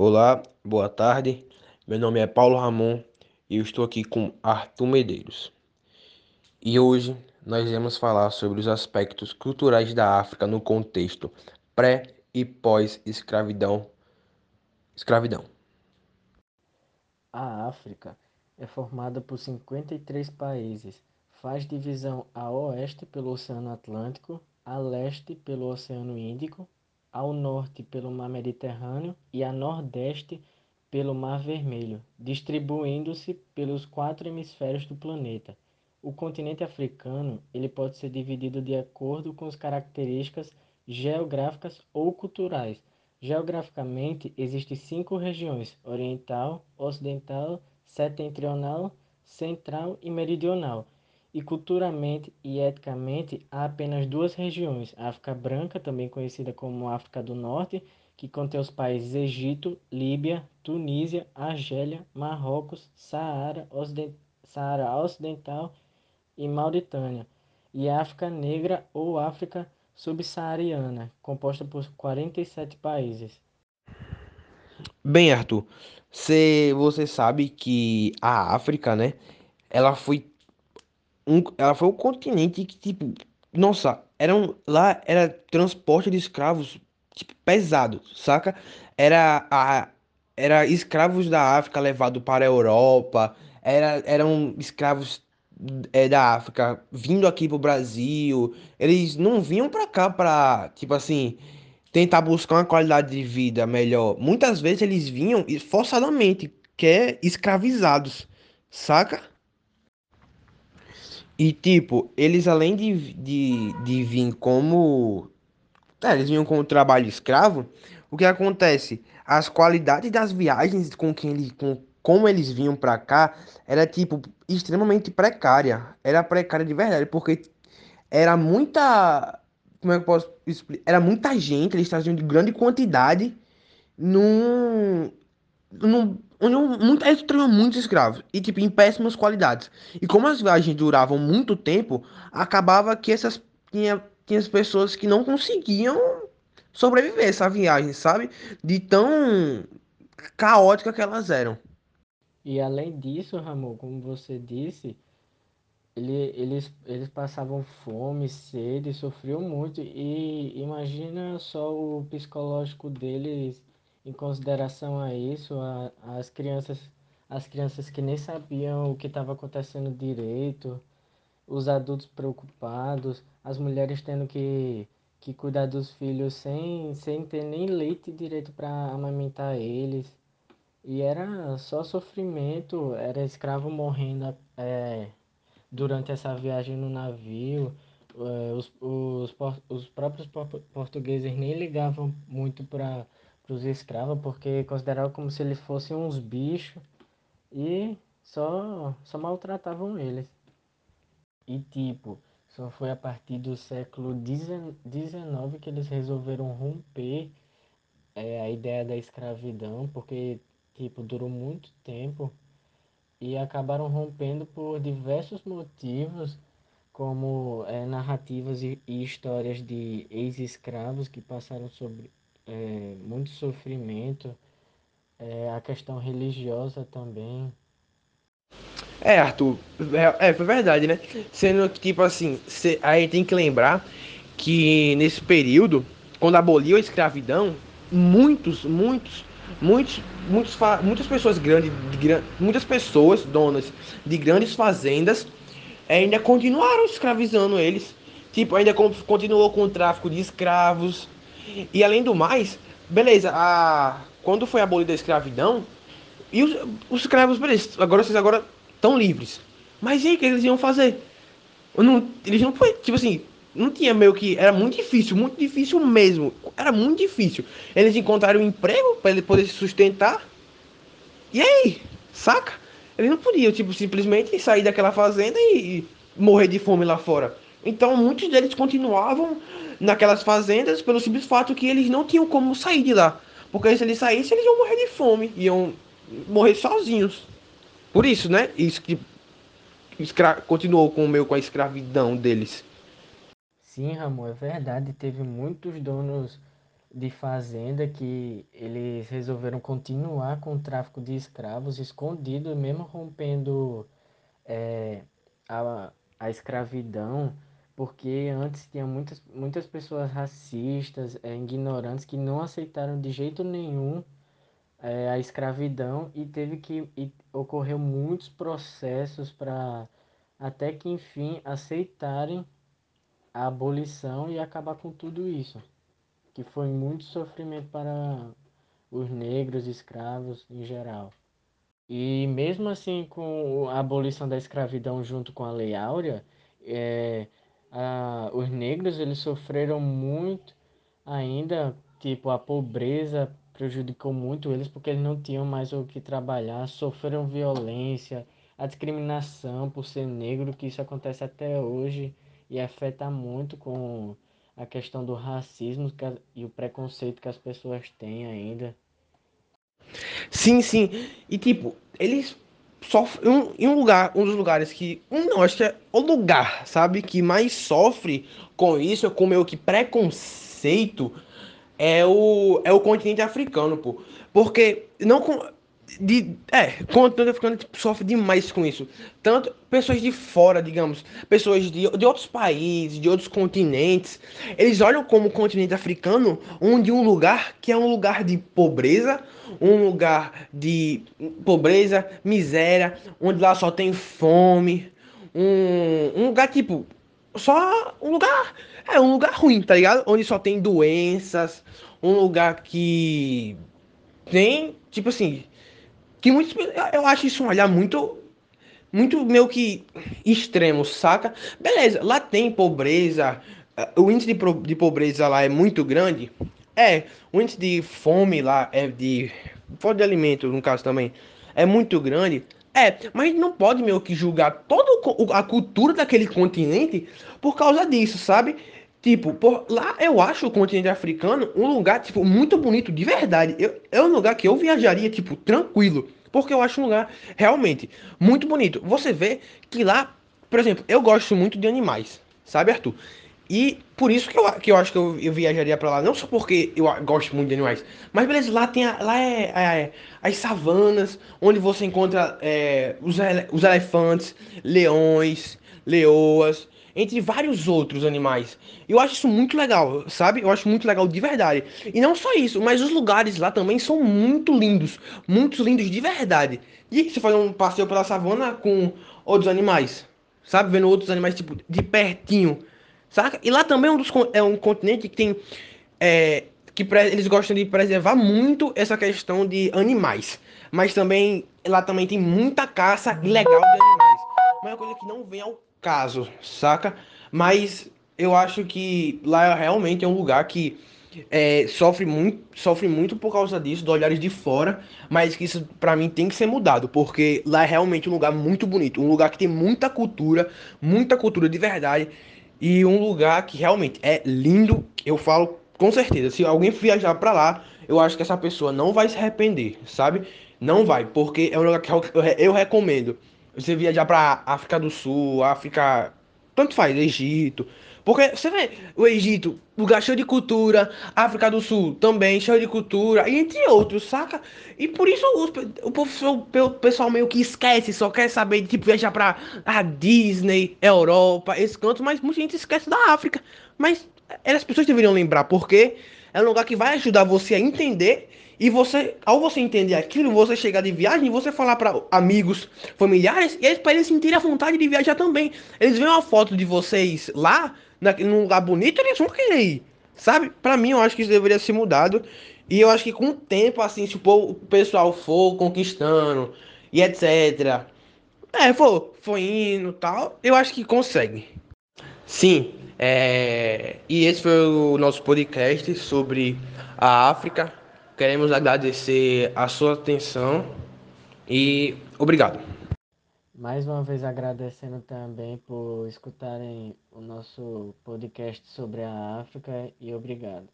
Olá, boa tarde. Meu nome é Paulo Ramon e eu estou aqui com Arthur Medeiros. E hoje nós vamos falar sobre os aspectos culturais da África no contexto pré e pós-escravidão. Escravidão. A África é formada por 53 países. Faz divisão a oeste pelo Oceano Atlântico, a leste pelo Oceano Índico ao norte pelo Mar Mediterrâneo e a nordeste pelo Mar Vermelho, distribuindo-se pelos quatro hemisférios do planeta. O continente africano ele pode ser dividido de acordo com as características geográficas ou culturais. Geograficamente, existem cinco regiões: oriental, ocidental, setentrional, central e meridional e culturalmente e etnicamente há apenas duas regiões: a África Branca, também conhecida como África do Norte, que contém os países Egito, Líbia, Tunísia, Argélia, Marrocos, Saara, Ocident... Saara Ocidental e Mauritânia, e a África Negra ou África Subsaariana, composta por 47 países. Bem, Arthur, você, você sabe que a África, né, ela foi um, ela foi um continente que, tipo, nossa, era um, lá era transporte de escravos, tipo, pesado, saca? Era, a, era escravos da África levados para a Europa, era, eram escravos é, da África vindo aqui pro Brasil. Eles não vinham pra cá pra, tipo assim, tentar buscar uma qualidade de vida melhor. Muitas vezes eles vinham forçadamente, que é escravizados, saca? E, tipo, eles além de, de, de vir como. É, eles vinham com o trabalho escravo. O que acontece? As qualidades das viagens com quem ele, com como eles vinham para cá era tipo extremamente precária. Era precária de verdade, porque era muita. Como é que eu posso explicar? Era muita gente, eles traziam de grande quantidade num, num muito, eles tinham muitos escravos e tipo em péssimas qualidades. E como as viagens duravam muito tempo, acabava que essas tinha, tinha as pessoas que não conseguiam sobreviver essa viagem, sabe? De tão caótica que elas eram. E além disso, Ramon, como você disse, ele, eles, eles passavam fome, sede, sofriam muito. E imagina só o psicológico deles em consideração a isso, a, as crianças as crianças que nem sabiam o que estava acontecendo direito, os adultos preocupados, as mulheres tendo que, que cuidar dos filhos sem, sem ter nem leite direito para amamentar eles. E era só sofrimento, era escravo morrendo é, durante essa viagem no navio. É, os, os, os próprios portugueses nem ligavam muito para os escravos, porque consideravam como se eles fossem uns bichos e só, só maltratavam eles. E tipo, só foi a partir do século XIX que eles resolveram romper é, a ideia da escravidão, porque tipo, durou muito tempo e acabaram rompendo por diversos motivos, como é, narrativas e, e histórias de ex-escravos que passaram sobre, é, muito sofrimento, é, a questão religiosa também. É, Arthur, é, é, verdade, né? Sendo que, tipo assim, cê, aí tem que lembrar que nesse período, quando aboliu a escravidão, muitos, muitos, muitos, muitos muitas pessoas grandes, de, muitas pessoas donas de grandes fazendas ainda continuaram escravizando eles. Tipo, ainda continuou com o tráfico de escravos, e além do mais, beleza, a... quando foi abolida a escravidão, e os, os escravos, beleza, agora vocês agora estão livres. Mas e aí, o que eles iam fazer? Não, eles não foi, tipo assim, não tinha meio que. Era muito difícil, muito difícil mesmo. Era muito difícil. Eles encontraram um emprego para ele poder se sustentar. E aí? Saca? Eles não podiam, tipo, simplesmente sair daquela fazenda e, e morrer de fome lá fora. Então muitos deles continuavam naquelas fazendas pelo simples fato que eles não tinham como sair de lá. Porque se eles saíssem, eles iam morrer de fome, iam morrer sozinhos. Por isso, né? Isso que escra... continuou com o meu com a escravidão deles. Sim, Ramon, é verdade. Teve muitos donos de fazenda que eles resolveram continuar com o tráfico de escravos escondido, mesmo rompendo é, a, a escravidão, porque antes tinha muitas, muitas pessoas racistas, é, ignorantes, que não aceitaram de jeito nenhum é, a escravidão e teve que e ocorreu muitos processos para até que enfim aceitarem a abolição e acabar com tudo isso que foi muito sofrimento para os negros escravos em geral. E mesmo assim, com a abolição da escravidão junto com a Lei Áurea, é, a, os negros eles sofreram muito ainda, tipo, a pobreza prejudicou muito eles porque eles não tinham mais o que trabalhar, sofreram violência, a discriminação por ser negro, que isso acontece até hoje e afeta muito com a questão do racismo e o preconceito que as pessoas têm ainda. Sim, sim. E tipo, eles sofrem um, em um lugar, um dos lugares que. Um não, acho que é o lugar, sabe, que mais sofre com isso, com meio que preconceito, é o, é o continente africano, pô. Porque não de é, continente africano tipo, sofre demais com isso. Tanto pessoas de fora, digamos, pessoas de, de outros países, de outros continentes, eles olham como o continente africano onde um lugar que é um lugar de pobreza, um lugar de pobreza, miséria, onde lá só tem fome, um, um lugar tipo só um lugar é um lugar ruim, tá ligado? Onde só tem doenças, um lugar que tem tipo assim que muitos, eu acho isso um olhar muito, muito meio que extremo, saca? Beleza, lá tem pobreza, o índice de, pobreza lá é muito grande. É, o índice de fome lá é de. Falta de alimento, no caso também, é muito grande. É, mas não pode meio que julgar toda a cultura daquele continente por causa disso, sabe? Tipo, por, lá eu acho o continente africano um lugar, tipo, muito bonito, de verdade. Eu, é um lugar que eu viajaria, tipo, tranquilo. Porque eu acho um lugar realmente muito bonito. Você vê que lá, por exemplo, eu gosto muito de animais, sabe, Arthur? E por isso que eu, que eu acho que eu, eu viajaria para lá. Não só porque eu gosto muito de animais, mas beleza, lá tem a, lá é, é, as savanas, onde você encontra é, os, ele, os elefantes, leões, leoas entre vários outros animais. Eu acho isso muito legal, sabe? Eu acho muito legal de verdade. E não só isso, mas os lugares lá também são muito lindos, muito lindos de verdade. E você faz um passeio pela savana com outros animais, sabe? Vendo outros animais tipo de pertinho, saca? E lá também é um, dos, é um continente que tem é, que eles gostam de preservar muito essa questão de animais. Mas também lá também tem muita caça ilegal de animais. Uma coisa que não vem ao caso, saca? Mas eu acho que lá realmente é um lugar que é, sofre, muito, sofre muito por causa disso, dos olhares de fora, mas que isso para mim tem que ser mudado, porque lá é realmente um lugar muito bonito, um lugar que tem muita cultura, muita cultura de verdade, e um lugar que realmente é lindo, eu falo com certeza, se alguém viajar para lá, eu acho que essa pessoa não vai se arrepender, sabe? Não vai, porque é um lugar que eu, eu recomendo. Você viajar pra África do Sul, África. Tanto faz, Egito. Porque você vê o Egito, lugar cheio de cultura, África do Sul também cheio de cultura, e entre outros, saca? E por isso o, o, o pessoal meio que esquece, só quer saber de tipo, viajar pra a Disney, Europa, esse canto, mas muita gente esquece da África. Mas as pessoas deveriam lembrar, porque é um lugar que vai ajudar você a entender e você, ao você entender aquilo, você chegar de viagem, você falar para amigos, familiares, e eles para eles sentirem a vontade de viajar também. Eles veem uma foto de vocês lá, na, num lugar bonito, eles vão querer ir. Sabe? Para mim, eu acho que isso deveria ser mudado. E eu acho que com o tempo, assim, se o pessoal for conquistando e etc. É, for, for indo tal, eu acho que consegue. Sim, é... e esse foi o nosso podcast sobre a África. Queremos agradecer a sua atenção e obrigado. Mais uma vez agradecendo também por escutarem o nosso podcast sobre a África e obrigado.